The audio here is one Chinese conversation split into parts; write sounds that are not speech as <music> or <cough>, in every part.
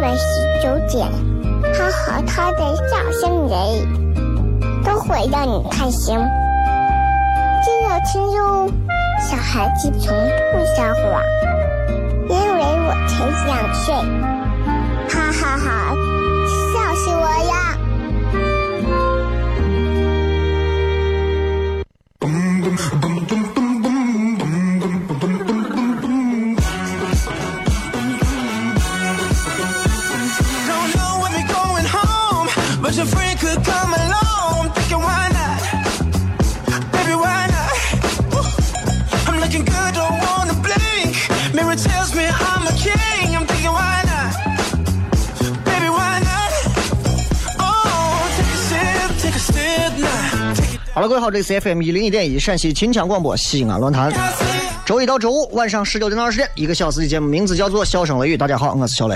晚十九点，他和他的笑声人，都会让你开心。记得听哟，小孩子从不撒谎，因为我才两岁。哈哈哈，笑死我呀！好了，各位好，这里是 FM 一零一点一陕西秦腔广播西安论坛，周一到周五晚上十九点到二十点，一个小时的节目，名字叫做《笑声雷雨》。大家好，我是小雷。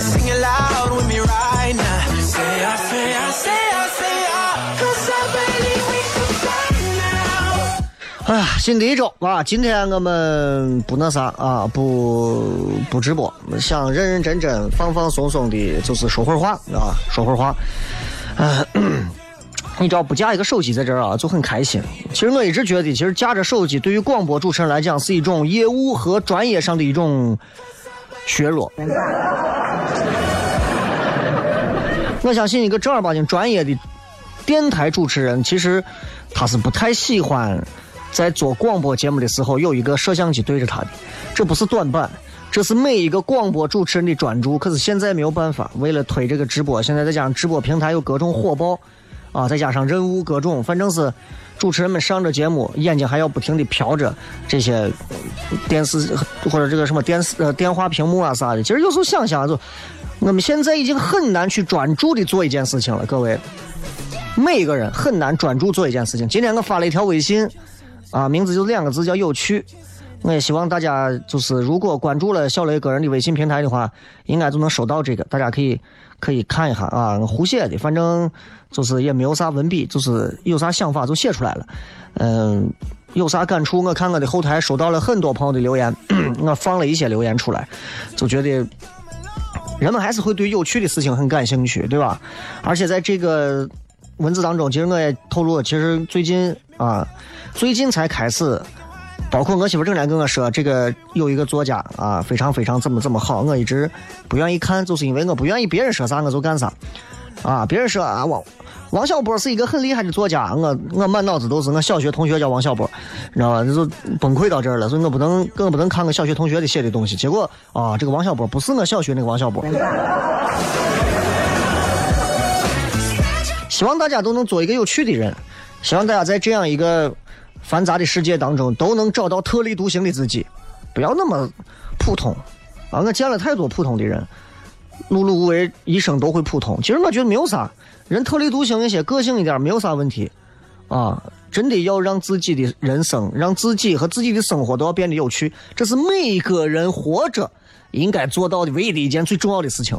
哎呀，新的一周啊，今天我们不那啥啊，不不直播，想认认真真、放放松松的，就是说会儿话啊，说会儿话。<clears throat> 嗯。你只要不架一个手机在这儿啊，就很开心。其实我一直觉得，其实架着手机对于广播主持人来讲是一种业务和专业上的一种削弱。我相信一个正儿八经专业的电台主持人，其实他是不太喜欢在做广播节目的时候有一个摄像机对着他的。这不是短板，这是每一个广播主持人的专注。可是现在没有办法，为了推这个直播，现在再加上直播平台有各种火爆。啊，再加上任务各种，反正是主持人们上着节目，眼睛还要不停的瞟着这些电视或者这个什么电视呃电话屏幕啊啥的。其实有时候想想，就我们现在已经很难去专注的做一件事情了，各位，每一个人很难专注做一件事情。今天我发了一条微信，啊，名字就两个字叫有趣。我也希望大家就是如果关注了小雷个人的微信平台的话，应该就能收到这个，大家可以可以看一下啊，胡写的，反正就是也没有啥文笔，就是有啥想法就写出来了。嗯，有啥感触？我看我的后台收到了很多朋友的留言，<clears throat> 我放了一些留言出来，就觉得人们还是会对有趣的事情很感兴趣，对吧？而且在这个文字当中，其实我也透露，其实最近啊，最近才开始。包括我媳妇正在跟我说，这个有一个作家啊，非常非常怎么怎么好，我一直不愿意看，就是因为我不愿意别人说啥我就干啥，啊，别人说啊王王小波是一个很厉害的作家，我我满脑子都是我小学同学叫王小波，你知道吧？就崩溃到这儿了，所以我不能更不能看我小学同学的写的东西。结果啊，这个王小波不是我小学那个王小波。希望大家都能做一个有趣的人，希望大家在这样一个。繁杂的世界当中，都能找到特立独行的自己，不要那么普通啊！我见了太多普通的人，碌碌无为，一生都会普通。其实我觉得没有啥，人特立独行一些，个性一点，没有啥问题啊！真的要让自己的人生，让自己和自己的生活都要变得有趣，这是每个人活着应该做到的唯一的一件最重要的事情。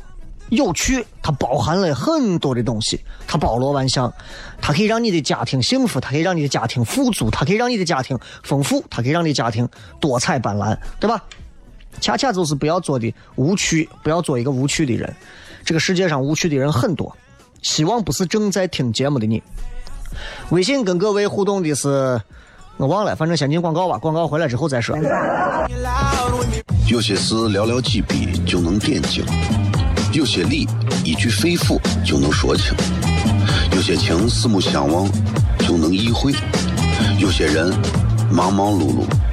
有趣，它包含了很多的东西，它包罗万象，它可以让你的家庭幸福，它可以让你的家庭富足，它可以让你的家庭丰富，它可以让你的家庭多彩斑斓，对吧？恰恰就是不要做的无趣，不要做一个无趣的人。这个世界上无趣的人很多，希望不是正在听节目的你。微信跟各位互动的是，我忘了，反正先进广告吧，广告回来之后再说。有些事寥寥几笔就能点睛。有些理一句肺腑就能说清，有些情四目相望就能意会；有些人忙忙碌碌，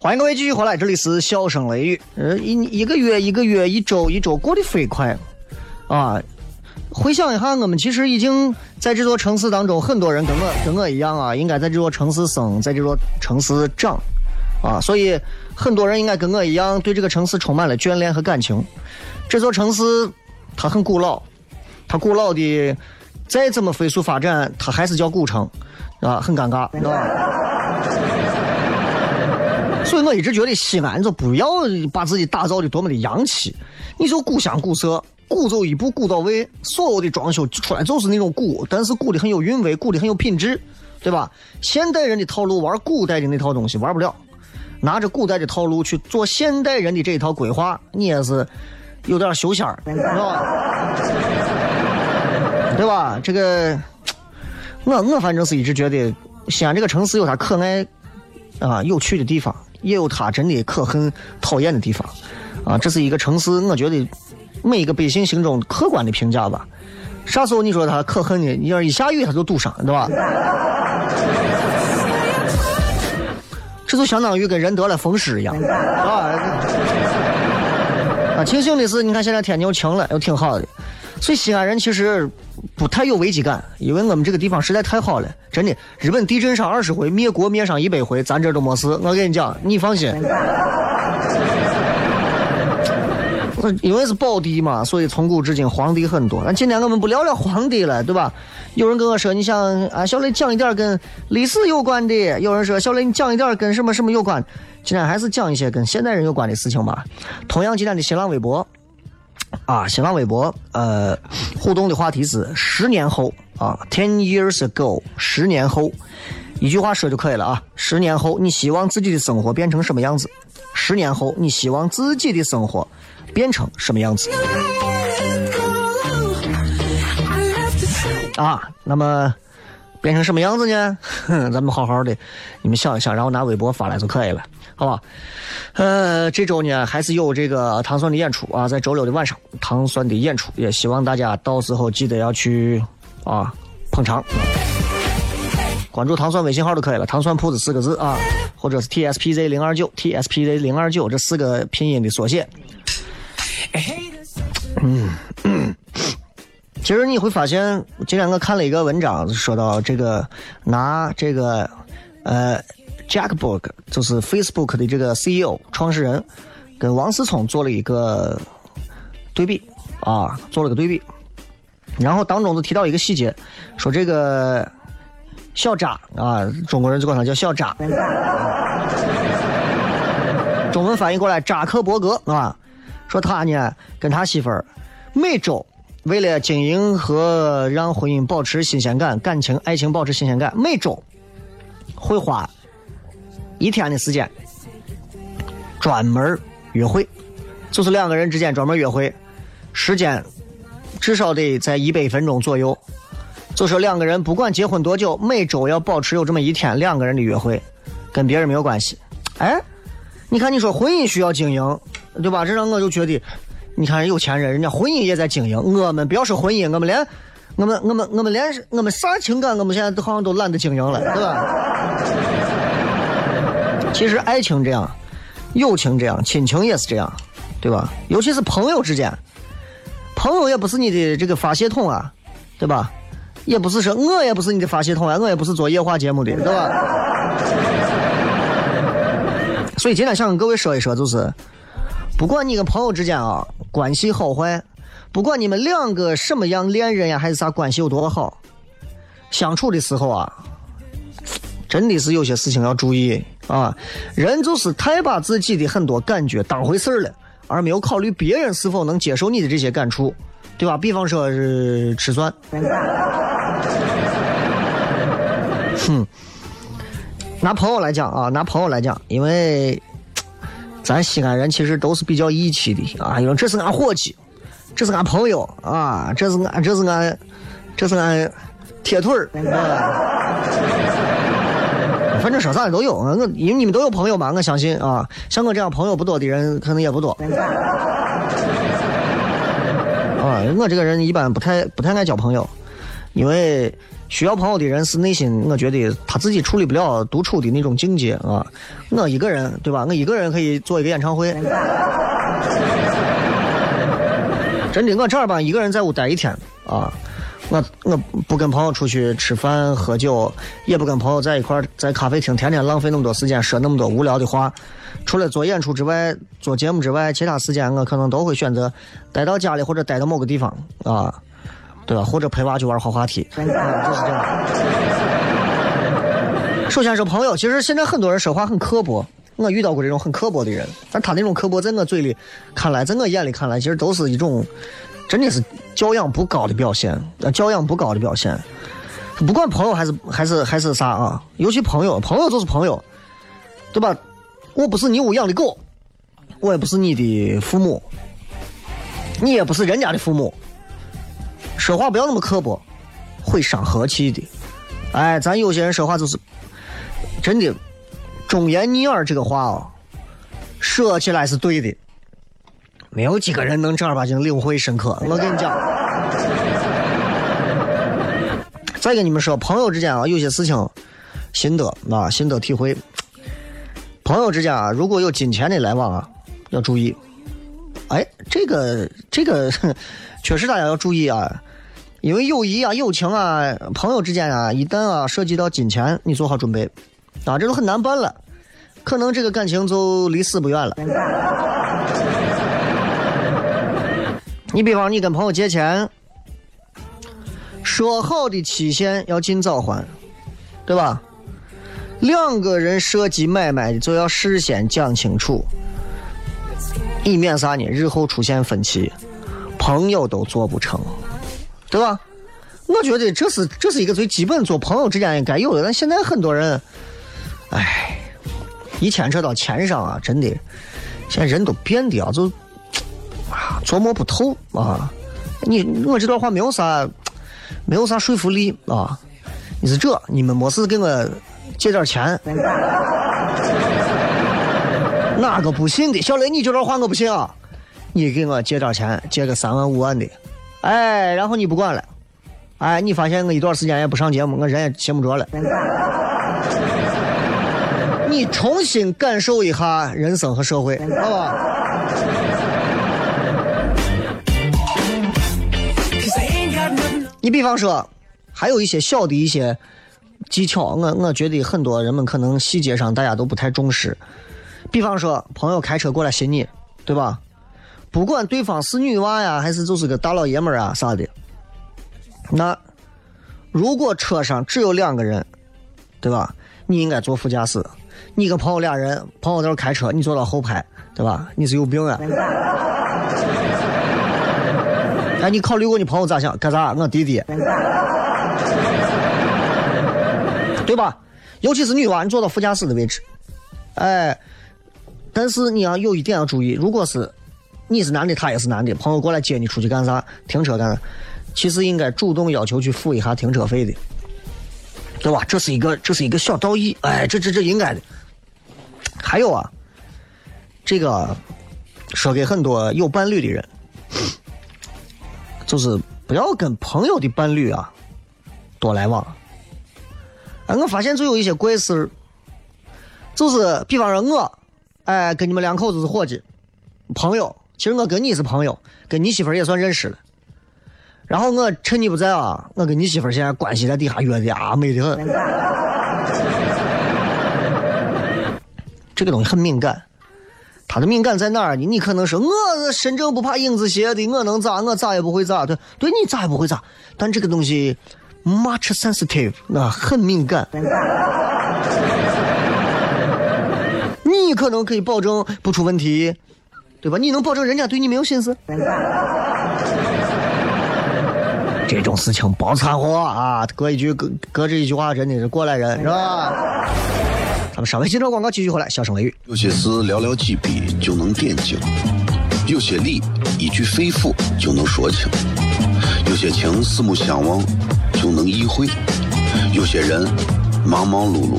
欢迎各位继续回来，这里是笑声雷雨。呃，一一个月一个月，一周一周过得飞快啊！回想一下，我们其实已经在这座城市当中，很多人跟我跟我一样啊，应该在这座城市生，在这座城市长啊，所以很多人应该跟我一样，对这个城市充满了眷恋和感情。这座城市它很古老，它古老的再怎么飞速发展，它还是叫古城啊，很尴尬，知道吧？所以我一直觉得西安就不要把自己打造的多么的洋气，你就古香古色，古走一步古到位，所有的装修出来就是那种古，但是古的很有韵味，古的很有品质，对吧？现代人的套路玩古代的那套东西玩不了，拿着古代的套路去做现代人的这一套规划，你也是有点修仙儿，知道吧？对吧？这个，我我反正是一直觉得西安这个城市有它可爱啊有趣的地方。也有它真的可恨、讨厌的地方，啊，这是一个城市，我觉得每一个百姓心中客观的评价吧。啥时候你说他可恨呢？你要一下雨他就堵上，对吧？<laughs> 这就相当于跟人得了风湿一样啊！啊，庆幸的是，你看现在天又晴了，又挺好的。所以西安人其实不太有危机感，因为我们这个地方实在太好了，真的。日本地震上二十回，灭国灭上一百回，咱这都没事。我跟你讲，你放心。因为是宝地嘛，所以从古至今皇帝很多。那今天我们不聊聊皇帝了，对吧？有人跟我说，你想啊，小雷讲一点跟历史有关的；有人说，小雷你讲一点跟什么什么有关。今天还是讲一些跟现代人有关的事情吧。同样，今天的新浪微博。啊，新浪微博，呃，互动的话题是十年后啊，ten years ago，十年后，一句话说就可以了啊。十年后，你希望自己的生活变成什么样子？十年后，你希望自己的生活变成什么样子？<laughs> 啊，那么变成什么样子呢？<laughs> 咱们好好的，你们想一想，然后拿微博发来就可以了，好吧？呃，这周呢还是有这个糖蒜的演出啊，在周六的晚上，糖蒜的演出，也希望大家到时候记得要去啊捧场。关注糖蒜微信号就可以了，糖蒜铺子四个字啊，或者是 TSPZ 零二九 TSPZ 零二九这四个拼音的缩写。嗯，其实你会发现，今天我看了一个文章，说到这个拿这个呃。Jack Book 就是 Facebook 的这个 CEO 创始人，跟王思聪做了一个对比啊，做了个对比。然后当中就提到一个细节，说这个小扎啊，中国人就管他叫小扎，中文翻译过来扎克伯格啊，说他呢跟他媳妇儿每周为了经营和让婚姻保持新鲜感，感情爱情保持新鲜感，每周会花。一天的时间，专门约会，就是两个人之间专门约会，时间至少得在一百分钟左右。就说两个人不管结婚多久，每周要保持有这么一天两个人的约会，跟别人没有关系。哎，你看你说婚姻需要经营，对吧？这让我就觉得，你看有钱人，人家婚姻也在经营。我们不要说婚姻，我们连我们我们我们连我们啥情感，我们现在都好像都懒得经营了，对吧？<laughs> 其实爱情这样，友情这样，亲情也是这样，对吧？尤其是朋友之间，朋友也不是你的这个发泄筒啊，对吧？也不是说我也不是你的发泄筒啊，我也不是做夜话节目的，对吧？<laughs> 所以今天想跟各位说一说，就是不管你跟朋友之间啊关系好坏，不管你们两个什么样恋人呀，还是啥关系有多好，相处的时候啊，真的是有些事情要注意啊。人就是太把自己的很多感觉当回事儿了，而没有考虑别人是否能接受你的这些感触，对吧？比方说是吃蒜，<laughs> 哼。拿朋友来讲啊，拿朋友来讲，因为咱西安人其实都是比较义气的啊，因为这是俺伙计，这是俺朋友啊，这是俺这是俺这是俺铁腿儿、反正说啥的都有。我因为你们都有朋友嘛，我相信啊，像我这样朋友不多的人可能也不多。啊，我这个人一般不太不太爱交朋友，因为。需要朋友的人是内心，我觉得他自己处理不了独处的那种境界啊。我一个人，对吧？我一个人可以做一个演唱会。真的，我正儿八经一个人在屋待一天啊。我我不跟朋友出去吃饭喝酒，也不跟朋友在一块儿在咖啡厅天天浪费那么多时间说那么多无聊的话。除了做演出之外，做节目之外，其他时间我可能都会选择待到家里或者待到某个地方啊。对吧？或者陪娃去玩滑滑梯，就是这样。首先是朋友，其实现在很多人说话很刻薄，我遇到过这种很刻薄的人，但他那种刻薄，在我嘴里看来，在我眼里看来，其实都是一种真的是教养不高的表现，教养不高的表现。不管朋友还是还是还是啥啊，尤其朋友，朋友就是朋友，对吧？我不是你屋养的狗，我也不是你的父母，你也不是人家的父母。说话不要那么刻薄，会伤和气的。哎，咱有些人说话就是真的忠言逆耳，这个话哦，说起来是对的，没有几个人能正儿八经领会深刻。我跟你讲，再跟你们说，朋友之间啊，有些事情心得啊，心得体会。朋友之间啊，如果有金钱的来往啊，要注意。哎，这个这个 <laughs> 确实大家要注意啊。因为友谊啊、友情啊、朋友之间啊，一旦啊涉及到金钱，你做好准备，啊，这都很难办了，可能这个感情就离死不远了。<laughs> 你比方你跟朋友借钱，说好的期限要尽早还，对吧？两个人涉及买卖的就要事先讲清楚，以免啥呢？日后出现分歧，朋友都做不成。对吧？我觉得这是这是一个最基本做朋友之间应该有的。但现在很多人，哎，一牵扯到钱上啊，真的，现在人都变的啊，就啊琢磨不透啊。你我这段话没有啥没有啥说服力啊。你是这，你们没事给我借点钱。<laughs> 哪个不信的？小雷，你这段话我不信啊。你给我借点钱，借个三万五万的。哎，然后你不管了，哎，你发现我一段时间也不上节目，我人也闲不着了。你重新感受一下人生和社会，好吧？你比方说，还有一些小的一些技巧，我我觉得很多人们可能细节上大家都不太重视。比方说，朋友开车过来寻你，对吧？不管对方是女娃呀，还是就是个大老爷们儿啊啥的，那如果车上只有两个人，对吧？你应该坐副驾驶，你跟朋友俩人，朋友在那开车，你坐到后排，对吧？你是有病啊！<laughs> 哎，你考虑过你朋友咋想？干啥？我弟弟，对吧？尤其是女娃，你坐到副驾驶的位置，哎，但是你要有一点要注意，如果是。你是男的，他也是男的，朋友过来接你出去干啥？停车干啥？其实应该主动要求去付一下停车费的，对吧？这是一个这是一个小道义，哎，这这这应该的。还有啊，这个说给很多有伴侣的人，就是不要跟朋友的伴侣啊多来往。哎，我发现就有一些怪事就是比方说我，哎，跟你们两口子是伙计，朋友，其实我跟你是朋友，跟你媳妇儿也算认识了。然后我趁你不在啊，我跟你媳妇儿现在关系在底下约的啊，美得很。这个东西很敏感，他的敏感在哪儿呢？你可能说我身正不怕影子斜的，我能咋？我咋也不会咋？对，对你咋也不会咋？但这个东西 much sensitive，啊，很敏感。你可能可以保证不出问题，对吧？你能保证人家对你没有心思？这种事情别掺和啊！隔一句隔隔这一句话，真的是过来人，是吧？咱们稍微接着广告，继续回来，小声雷雨。有些事寥寥几笔就能点睛，有些理一句肺腑就能说清，有些情四目相望就能意会，有些人忙忙碌碌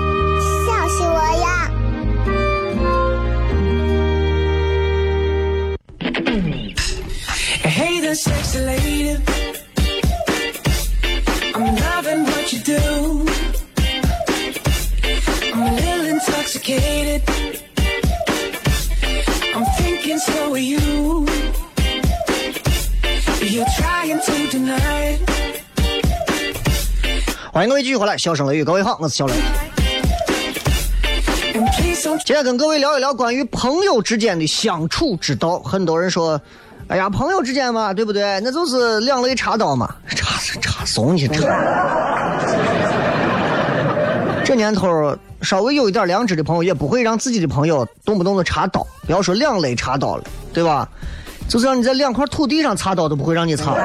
Sexy lady. I'm loving what you do. I'm a little intoxicated. I'm thinking so are you. You're trying to deny. 欢迎各位继续回来，笑声雷雨，各位好，我是小雷。今天跟各位聊一聊关于朋友之间的相处之道。很多人说，哎呀，朋友之间嘛，对不对？那就是两肋插刀嘛，插插怂你插。这年头，稍微有一点良知的朋友，也不会让自己的朋友动不动的插刀。不要说两肋插刀了，对吧？就是让你在两块土地上插刀，都不会让你插，<laughs>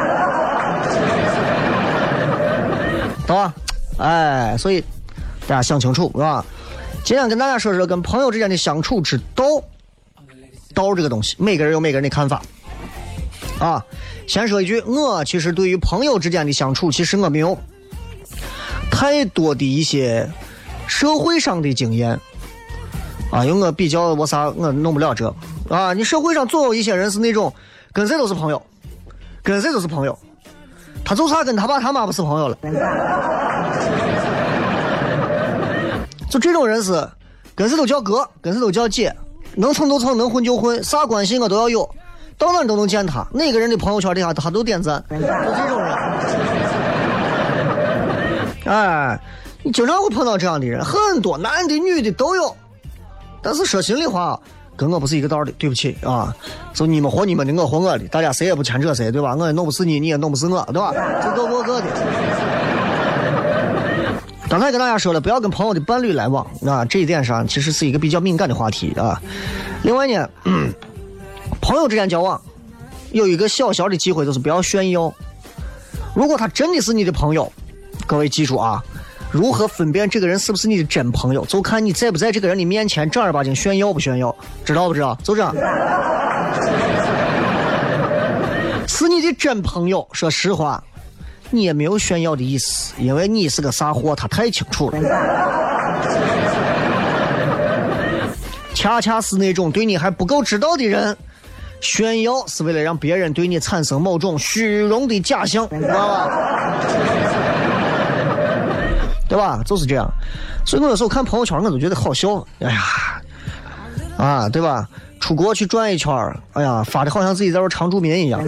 懂吧？哎，所以大家想清楚，是吧？今天跟大家说说跟朋友之间的相处之道。道这个东西，每个人有每个人的看法。啊，先说一句，我其实对于朋友之间的相处，其实我没有太多的一些社会上的经验。啊，因为我比较我啥，我弄不了这。啊，你社会上总有一些人是那种跟谁都是朋友，跟谁都是朋友，他就差跟他爸他妈不是朋友了。就这种人是跟谁都叫哥，跟谁都叫姐，能蹭就蹭，能混就混，啥关系我都要有，到哪都能见他。哪个人的朋友圈底下他都点赞，就这种人。哎，你经常会碰到这样的人，很多男的女的都有。但是说心里话，跟我不是一个道的，对不起啊。就你们活你们的，我活我的，大家谁也不牵扯谁，对吧？我也弄不死你，你也弄不死我，对吧？就各过各的。刚才跟大家说了，不要跟朋友的伴侣来往啊，这一点上其实是一个比较敏感的话题啊。另外呢，朋友之间交往有一个小小的机会，就是不要炫耀。如果他真的是你的朋友，各位记住啊，如何分辨这个人是不是你的真朋友，就看你在不在这个人的面前正儿八经炫耀不炫耀，知道不知道？就这样。<laughs> 是你的真朋友，说实话，你也没有炫耀的意思，因为你是个啥货，他太清楚了。<laughs> 恰恰是那种对你还不够知道的人，炫耀是为了让别人对你产生某种虚荣的假象，知道吧？对吧？就是这样。所以我有时候看朋友圈，我都觉得好笑。哎呀，啊，对吧？出国去转一圈儿，哎呀，发的好像自己在这儿常住民一样。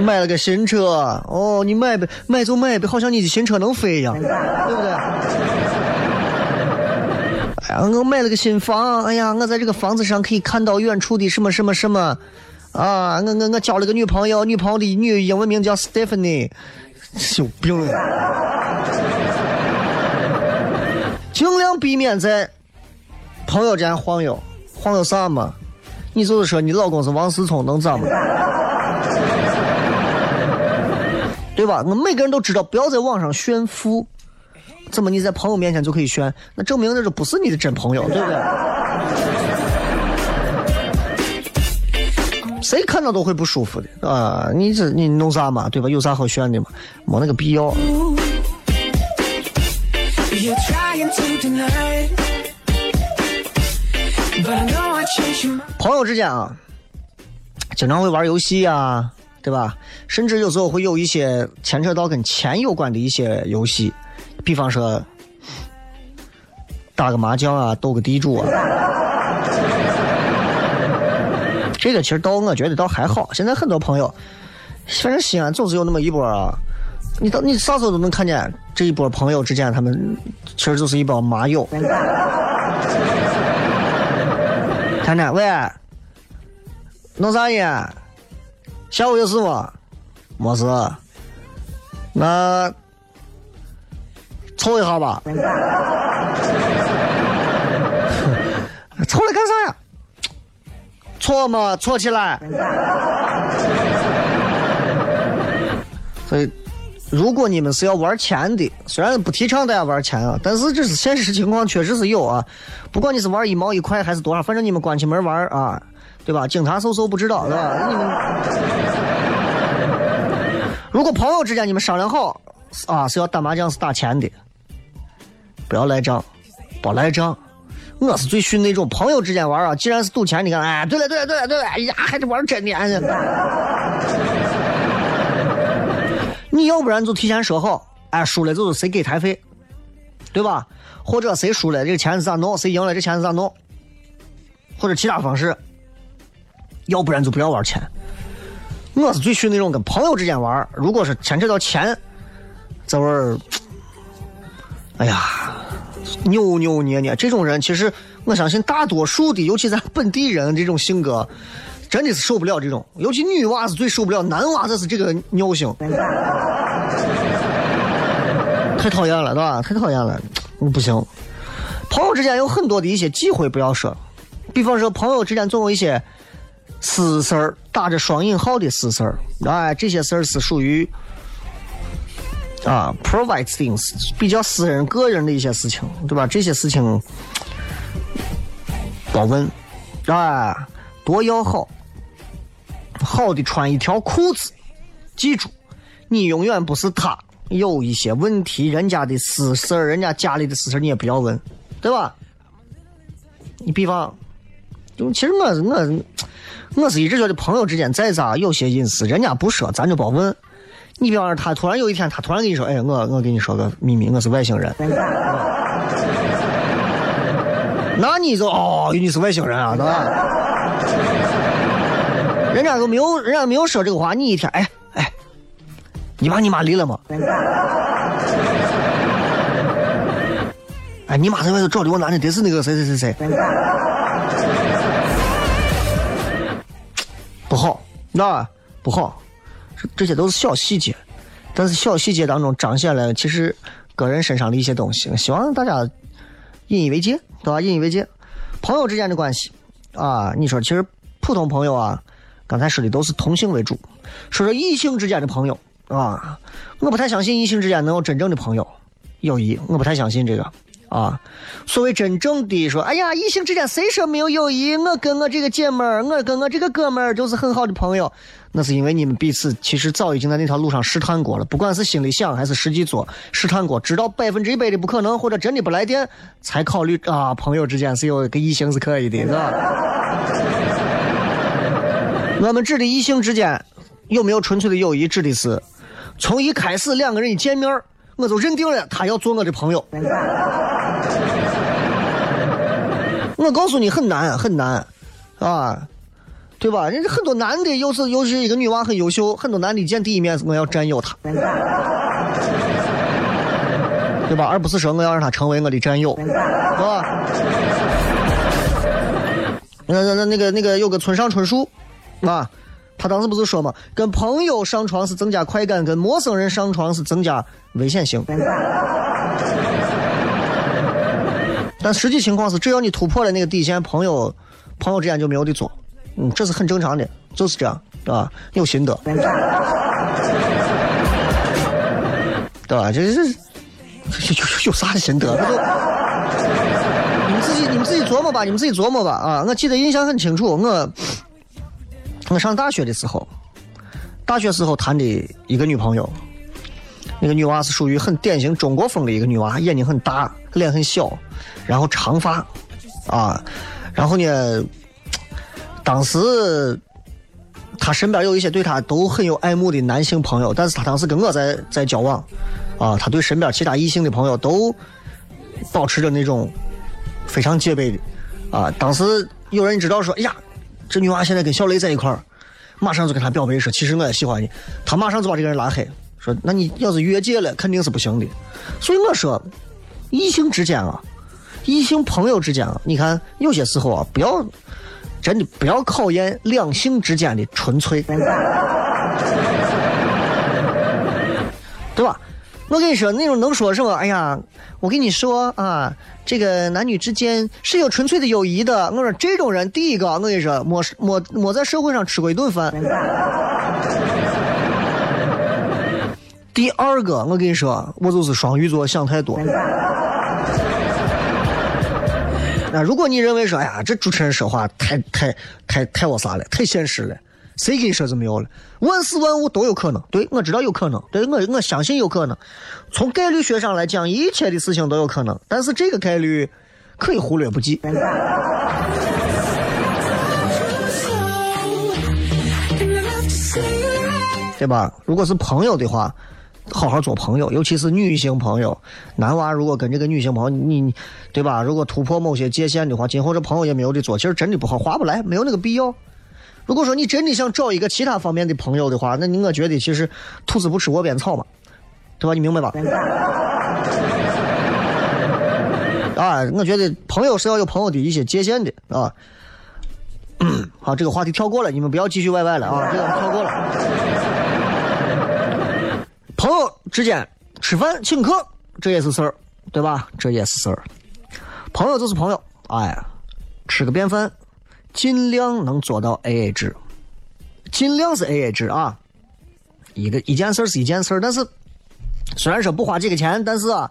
买了个新车，哦，你买呗，买就买呗，好像你的新车能飞一样，对不对？哎呀，我买了个新房，哎呀，我在这个房子上可以看到远处的什么什么什么，啊，我我我交了个女朋友，女朋友的女英文名叫 Stephanie，有病啊！尽量避免在朋友之间晃悠，晃悠啥嘛？你就是说你老公是王思聪，能咋嘛？对吧？我每个人都知道，不要在网上炫富。怎么你在朋友面前就可以炫？那证明那就不是你的真朋友，对不对？<laughs> 谁看到都会不舒服的啊！你这你弄啥嘛？对吧？有啥好炫的嘛？没那个必要。朋友之间啊，经常会玩游戏啊，对吧？甚至有时候会有一些牵扯到跟钱有关的一些游戏，比方说打个麻将啊，斗个地主啊。这个其实倒我觉得倒还好。现在很多朋友，反正西安总是有那么一波啊，你到你啥时候都能看见这一波朋友之间，他们其实就是一帮麻友。谈谈，喂，弄啥呢？下午有事吗？没事。那凑一下吧。凑来干啥呀？错嘛，错起来。所以，如果你们是要玩钱的，虽然不提倡大家玩钱啊，但是这是现实情况，确实是有啊。不管你是玩一毛一块还是多少，反正你们关起门玩啊，对吧？警察搜搜不知道，对吧？你们如果朋友之间你们商量好啊，是要打麻将是打钱的，不要赖账，不赖账。我是最训那种朋友之间玩啊，既然是赌钱，你看，哎，对了对了对了对了，哎呀，还是玩真的，哎。<laughs> 你要不然就提前说好，哎，输了就是谁给台费，对吧？或者谁输了这个钱是咋弄，谁赢了这钱是咋弄，或者其他方式。要不然就不要玩钱。我是最训那种跟朋友之间玩，如果是牵扯到钱，这玩意儿，哎呀，扭扭捏捏，这种人其实我相信大多数的，尤其咱本地人这种性格，真的是受不了这种。尤其女娃子最受不了，男娃子是这个尿性，<laughs> 太讨厌了，对吧？太讨厌了，不行。朋友之间有很多的一些忌讳不要说，比方说朋友之间总有一些私事儿，打着双引号的私事儿，哎，这些事儿是属于啊，provide things 比较私人、个人的一些事情，对吧？这些事情别问，啊，多要好，好的穿一条裤子，记住，你永远不是他。有一些问题，人家的私事儿，人家家里的私事儿，你也不要问，对吧？你比方，就其实我是我，我是一直觉得朋友之间再咋有些隐私，人家不说，咱就别问。你比方说，他突然有一天，他突然跟你说：“哎，我我跟你说个秘密，我是外星人。”那你就哦，你是外星人啊，对吧？人家都没有，人家没有说这个话，你一天，哎哎，你爸你妈离了吗？哎，你妈在外头找的我男的，得是那个谁谁谁谁。不好，那不好，这些都是小细节，但是小细节当中彰显了其实个人身上的一些东西。希望大家引以为戒，对吧？引以为戒。朋友之间的关系啊，你说其实普通朋友啊，刚才说的都是同性为主。说说异性之间的朋友啊，我不太相信异性之间能有真正的朋友友谊，我不太相信这个。啊，所谓真正的说，哎呀，异性之间谁说没有友谊？我跟我这个姐们儿，我跟我这个哥们儿就是很好的朋友。那是因为你们彼此其实早已经在那条路上试探过了，不管是心里想还是实际做，试探过，知道百分之一百的不可能，或者真的不来电，才考虑啊，朋友之间是有一个异性是可以的，是吧？我们指的异性之间有没有纯粹的友谊，指的是从一开始两个人一见面我就认定了他要做我的朋友。我告诉你，很难很难，啊，对吧？人家很多男的，又是又是一个女娃很优秀，很多男的见第一面我要占有她，对吧？而不是说我要让她成为我的战友，是吧？那那那那个那个有个村上春树，啊，他当时不是说嘛，跟朋友上床是增加快感，跟陌生人上床是增加危险性。<laughs> 但实际情况是，只要你突破了那个底线，朋友朋友之间就没有的做，嗯，这是很正常的，就是这样，对吧？有心得，<laughs> 对吧？这是有有有啥心得？这就你们自己你们自己琢磨吧，你们自己琢磨吧啊！我记得印象很清楚，我我上大学的时候，大学时候谈的一个女朋友，那个女娃是属于很典型中国风的一个女娃，眼睛很大，脸很小，然后长发，啊，然后呢，当时她身边有一些对她都很有爱慕的男性朋友，但是她当时跟我在在交往，啊，她对身边其他异性的朋友都保持着那种非常戒备的，啊，当时有人知道说，哎呀，这女娃现在跟小雷在一块儿，马上就跟他表白说，其实我也喜欢你，他马上就把这个人拉黑，说那你要是越界了，肯定是不行的，所以我说，异性之间啊，异性朋友之间啊，你看有些时候啊，不要真的不要考验两性之间的纯粹，对吧？我跟你说，那种能说什么？哎呀，我跟你说啊，这个男女之间是有纯粹的友谊的。我说这种人，第一个，我跟你说，没没没在社会上吃过一顿饭。<laughs> 第二个，我跟你说，我就是双鱼座，想太多。<laughs> 那如果你认为说，哎呀，这主持人说话太太太太我啥了，太现实了，谁跟你说是没有了？万事万物都有可能，对我知道有可能，对我我相信有可能。从概率学上来讲，一切的事情都有可能，但是这个概率可以忽略不计，对吧？如果是朋友的话，好好做朋友，尤其是女性朋友。男娃如果跟这个女性朋友，你对吧？如果突破某些界限的话，今后这朋友也没有的做，其实真的不好，划不来，没有那个必要。如果说你真的想找一个其他方面的朋友的话，那你我觉得其实兔子不吃窝边草嘛，对吧？你明白吧？啊，我觉得朋友是要有朋友的一些界限的啊。<coughs> 好，这个话题跳过了，你们不要继续歪歪了啊，这个跳过了。朋友之间吃饭请客，这也是事儿，对吧？这也是事儿。朋友就是朋友，哎，吃个便饭，尽量能做到 A A 制，尽量是 A A 制啊。一个一件事是一件事，但是虽然说不花这个钱，但是啊，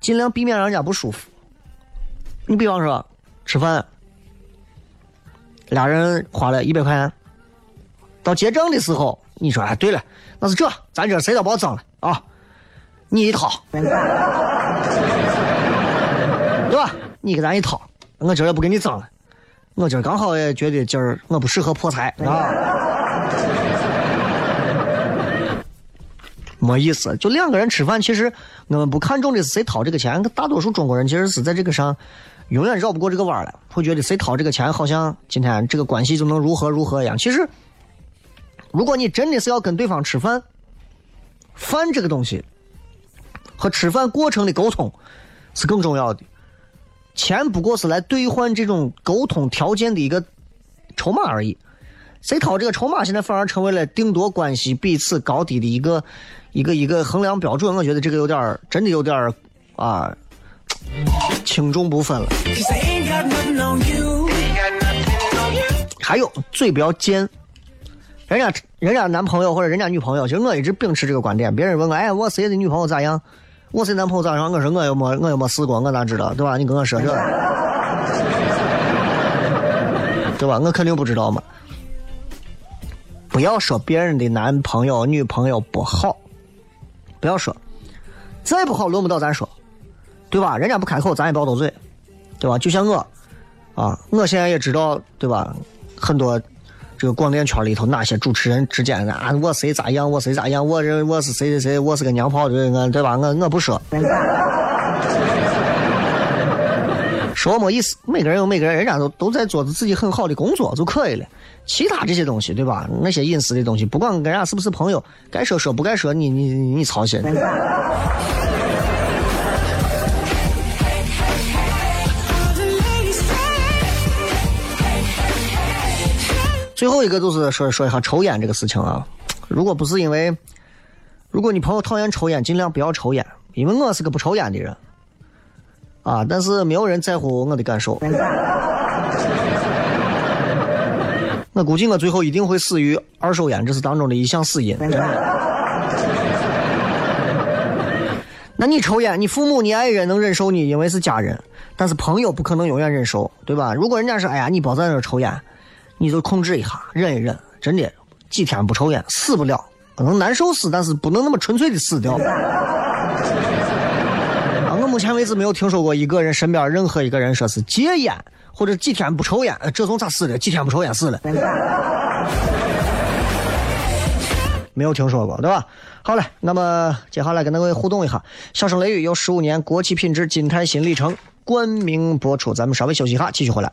尽量避免让人家不舒服。你比方说吃饭，俩人花了一百块钱，到结账的时候，你说哎，对了，那是这，咱这谁都别脏了啊，你一掏，<laughs> 对吧？你给咱一掏，我今儿也不给你脏了，我今儿刚好也觉得今儿我不适合破财啊，没意思。就两个人吃饭，其实我们不看重的是谁掏这个钱，大多数中国人其实是在这个上永远绕不过这个弯儿了，会觉得谁掏这个钱，好像今天这个关系就能如何如何一样。其实。如果你真的是要跟对方吃饭，饭这个东西和吃饭过程的沟通是更重要的。钱不过是来兑换这种沟通条件的一个筹码而已。谁掏这个筹码，现在反而成为了定夺关系彼此高低的一个一个一个衡量标准。我觉得这个有点儿，真的有点儿啊，轻重不分了。还有嘴不要贱。人家人家男朋友或者人家女朋友，其实我一直秉持这个观点。别人问我，哎，我谁的女朋友咋样？我谁男朋友咋样？我说我又没我又没试过，我哪知道，对吧？你跟我说这，对吧？我肯定不知道嘛。不要说别人的男朋友、女朋友不好，不要说，再不好轮不到咱说，对吧？人家不开口，咱也不要多嘴，对吧？就像我，啊，我现在也知道，对吧？很多这个广电圈里头哪些主持人之间啊，我谁咋样，我谁咋样，我这我是谁谁谁，我是个娘炮的，我对吧？我我不说，<laughs> 说没意思。每个人有每个人，人家都都在做着自己很好的工作就可以了。其他这些东西，对吧？那些隐私的东西，不管跟人家是不是朋友，该说说，不该说你你你操心。最后一个就是说说一下抽烟这个事情啊，如果不是因为，如果你朋友讨厌抽烟，尽量不要抽烟，因为我是个不抽烟的人，啊，但是没有人在乎我的感受，我估计我最后一定会死于二手烟，这是当中的一项死因。那你抽烟，你父母、你爱人能忍受你，因为是家人，但是朋友不可能永远忍受，对吧？如果人家说，哎呀，你别在那抽烟。你就控制一下，忍一忍，真的几天不抽烟死不了，可能难受死，但是不能那么纯粹的死掉。<laughs> 啊，我目前为止没有听说过一个人身边任何一个人说是戒烟或者几天不抽烟，这种咋死的？几天不抽烟死了？<laughs> 没有听说过，对吧？好了，那么接下来跟各位互动一下，笑声雷雨有十五年国企品质金泰新里程冠名播出，咱们稍微休息一下，继续回来。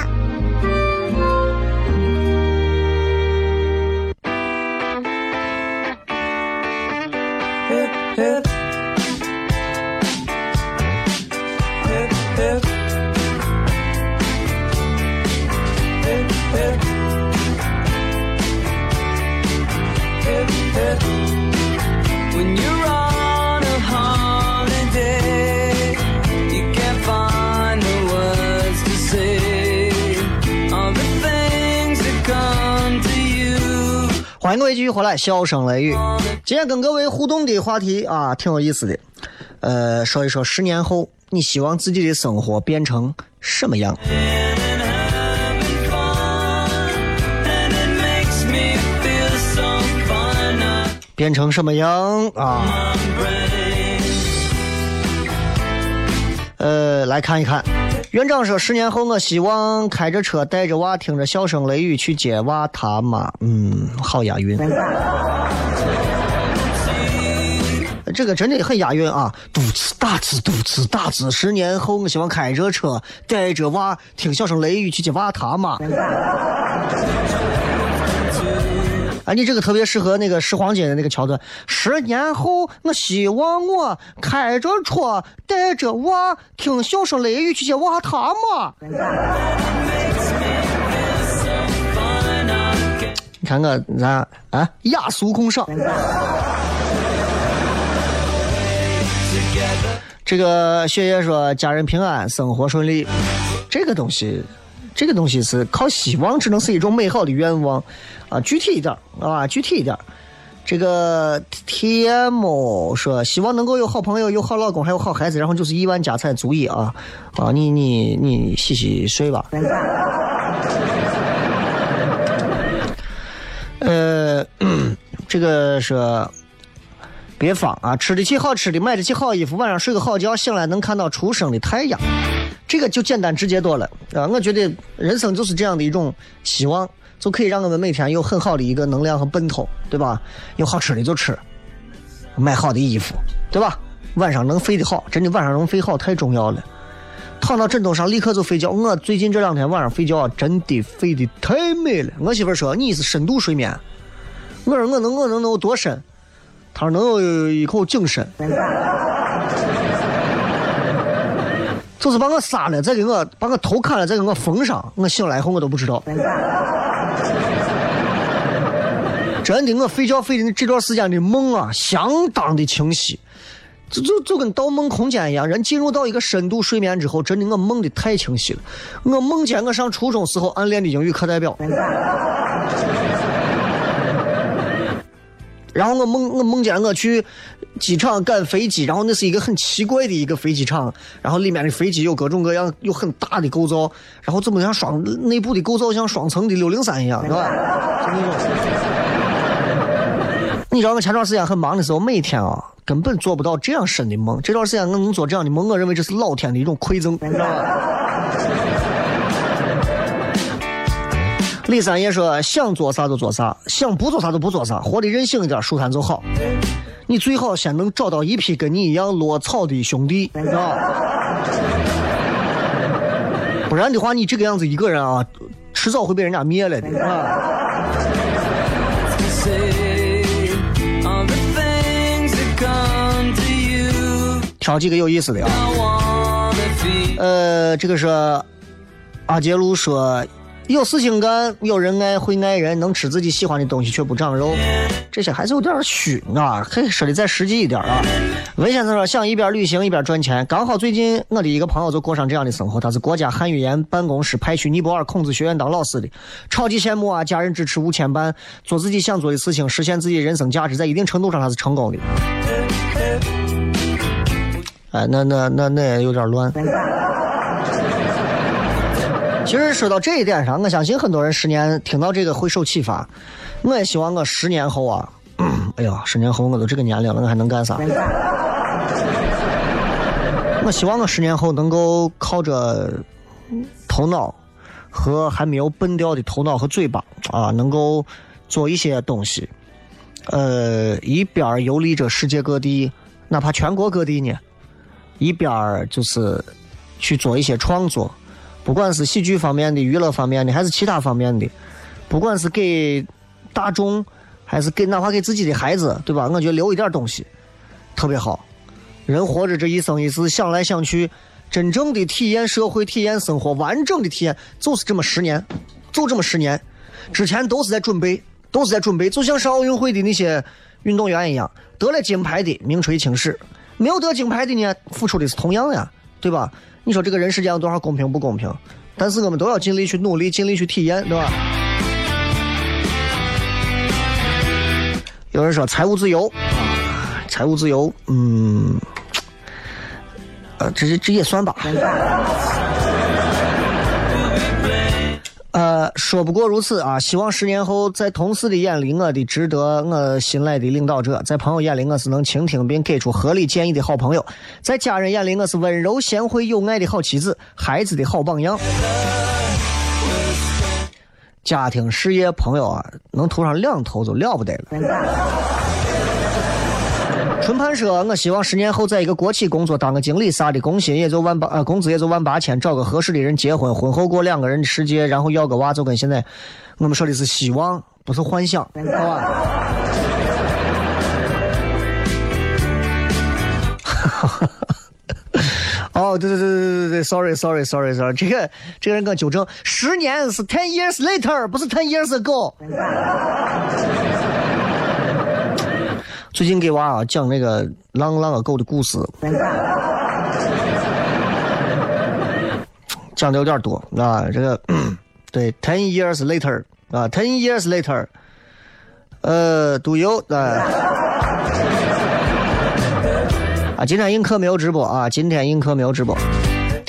呀！欢迎各位继续回来，笑声雷雨。今天跟各位互动的话题啊，挺有意思的。呃，说一说十年后，你希望自己的生活变成什么样？变成什么样啊？呃，来看一看。院长说：“十年后，我希望开着车，带着娃，听着笑声雷雨去接娃他妈。”嗯，好押韵。这个真的很押韵啊！嘟呲大呲，嘟呲大呲。十年后，我希望开着车，带着娃，听笑声雷雨去接娃他妈。你这个特别适合那个拾黄金的那个桥段。十年后，我希望我开着车，带着娃，听笑声雷雨去接娃他妈。你看我咱啊，雅俗共赏。这个雪夜说：“家人平安，生活顺利。”这个东西，这个东西是靠希望，只能是一种美好的愿望啊。具体一点啊，具体一点。这个 T M 说：“希望能够有好朋友，有好老公，还有好孩子，然后就是亿万家财足矣啊！啊，你你你洗洗睡吧。”呃，这个说。别慌啊！吃得起好吃的，买得起好衣服，晚上睡个好觉，醒来能看到初升的太阳，这个就简单直接多了啊！我觉得人生就是这样的一种希望，就可以让我们每天有很好的一个能量和奔头，对吧？有好吃的就吃，买好的衣服，对吧？晚上能睡得好，真的晚上能睡好太重要了。躺到枕头上立刻就睡觉。我最近这两天晚上睡觉真的睡得太美了。我媳妇说你是深度睡眠，我说我能我能能有多深？他说能有一口井深，<laughs> 就是把我杀了，再给我把我头砍了，再给我缝上。我醒来以后我都不知道。真的，我睡觉睡的这段时间的梦啊，相当的清晰。就就就跟盗梦空间一样，人进入到一个深度睡眠之后，真的我梦的太清晰了。我梦见我上初中时候暗恋的英语课代表，<laughs> 然后我梦我梦见我去机场赶飞机，然后那是一个很奇怪的一个飞机场，然后里面的飞机有各种各样有很大的构造，然后怎么像双内部的构造像双层的六零三一样，是吧？就那种。你知道我前段时间很忙的时候，每天啊根本做不到这样深的梦。这段时间我能做这样的梦，我认为这是老天的一种馈赠，知道吧？李三爷说：“想做啥就做啥，想不做啥就不做啥，活得任性一点，舒坦就好。你最好先能找到一批跟你一样落草的兄弟，啊，不然的话，你这个样子一个人啊，迟早会被人家灭了的啊。”挑几个有意思的啊。呃，这个是阿杰路说，有事情干，有人爱，会爱人，能吃自己喜欢的东西却不长肉，这些还是有点虚啊，可以说的再实际一点啊。文先生说，想一边旅行一边赚钱，刚好最近我的一个朋友就过上这样的生活，他是国家汉语言办公室派去尼泊尔孔子学院当老师的，超级羡慕啊！家人支持无牵绊，做自己想做的事情，实现自己人生价值，在一定程度上他是成功的。哎，那那那那也有点乱。<laughs> 其实说到这一点上，我相信很多人十年听到这个会受启发。我也希望我十年后啊，<clears throat> 哎呀，十年后我都这个年龄了，我还能干啥？<laughs> 我希望我十年后能够靠着头脑和还没有笨掉的头脑和嘴巴啊，能够做一些东西，呃，一边游历着世界各地，哪怕全国各地呢，一边儿就是去做一些创作，不管是喜剧方面的、娱乐方面的，还是其他方面的，不管是给大众，还是给哪怕给自己的孩子，对吧？我觉得留一点东西特别好。人活着这一生一世，想来想去，真正的体验社会、体验生活、完整的体验，就是这么十年，就这么十年。之前都是在准备，都是在准备，就像上奥运会的那些运动员一样，得了金牌的名垂青史，没有得金牌的呢，付出的是同样呀，对吧？你说这个人世间有多少公平不公平？但是我们都要尽力去努力，尽力去体验，对吧？有人说财务自由，财务自由，嗯，呃，这这这也算吧。呃，说不过如此啊！希望十年后，在同事的眼里，我的值得我信赖的领导者；在朋友眼里，我是能倾听并给出合理建议的好朋友；在家人眼里，我是温柔贤惠有爱的好妻子，孩子的好榜样。家庭、事业、朋友啊，能头上两头就了不得了。春盘说：“我希望十年后在一个国企工作，当个经理啥的，工薪也就万八，呃，工资也就万八千，找个合适的人结婚，婚后过两个人的世界，然后要个娃，就跟现在我们说的是希望，不是幻想，好吧？”哦，对对对对对对，sorry sorry sorry sorry，这个这个人给我纠正，十年是 ten years later，不是 ten years ago。最近给娃啊讲那个狼狼和狗的故事，<laughs> 讲的有点多啊。这个 <clears throat> 对，ten years later 啊，ten years later，呃，do you 啊？<laughs> 啊，今天映客没有直播啊，今天映客没有直播。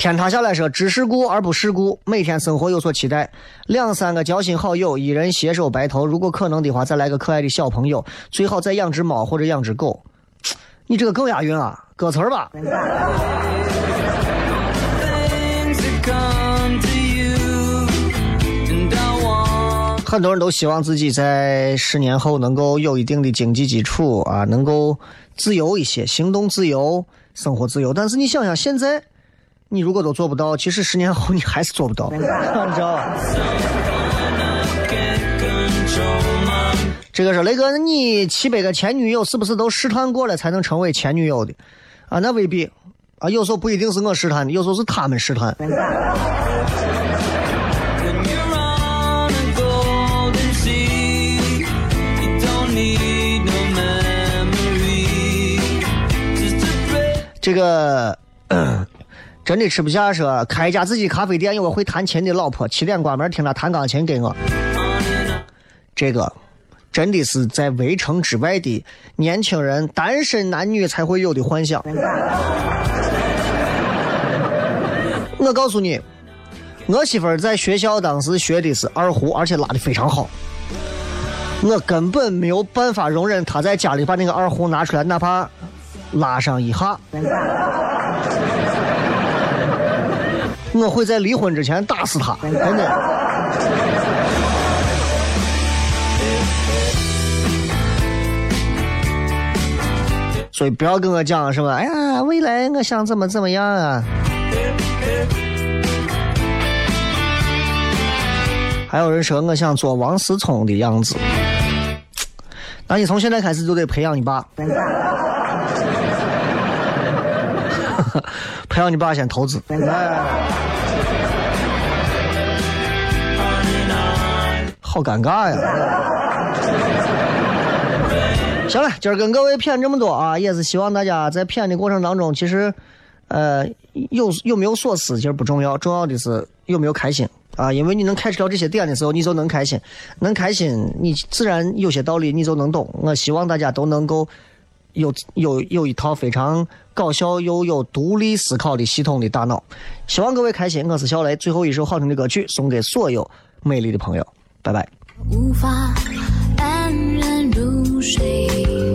天塌下来说，知世故而不世故，每天生活有所期待。两三个交心好友，一人携手白头。如果可能的话，再来个可爱的小朋友，最好再养只猫或者养只狗。你这个更押韵啊，歌词儿吧。很多人都希望自己在十年后能够有一定的经济基础啊，能够自由一些，行动自由，生活自由。但是你想想，现在你如果都做不到，其实十年后你还是做不到，<laughs> 你知道吧？这个是雷哥，那你七百个前女友是不是都试探过了才能成为前女友的？啊，那未必。啊，有时候不一定是我试探的，有时候是他们试探。这个真的吃不下说开一家自己咖啡店，有个会弹琴的老婆，七点关门听他弹钢琴给我。这个真的是在围城之外的年轻人、单身男女才会有的幻想。我告诉你，我媳妇儿在学校当时学的是二胡，而且拉的非常好。我根本没有办法容忍她在家里把那个二胡拿出来，哪怕拉上一下。我会在离婚之前打死他，真的。所以不要跟我讲什么，哎呀，未来我想怎么怎么样啊。还有人说我想做王思聪的样子，那你从现在开始就得培养你爸，<laughs> 培养你爸先投资。好尴尬呀！行了，今儿跟各位谝这么多啊，也是希望大家在谝的过程当中，其实，呃，有有没有所思其实不重要，重要的是有没有开心啊。因为你能开始到这些点的时候，你就能开心，能开心，你自然有些道理你就能懂。我希望大家都能够有有有一套非常搞笑又有独立思考的系统的大脑。希望各位开心，我是小雷。最后一首好听的歌曲送给所有美丽的朋友，拜拜。无法安然入睡。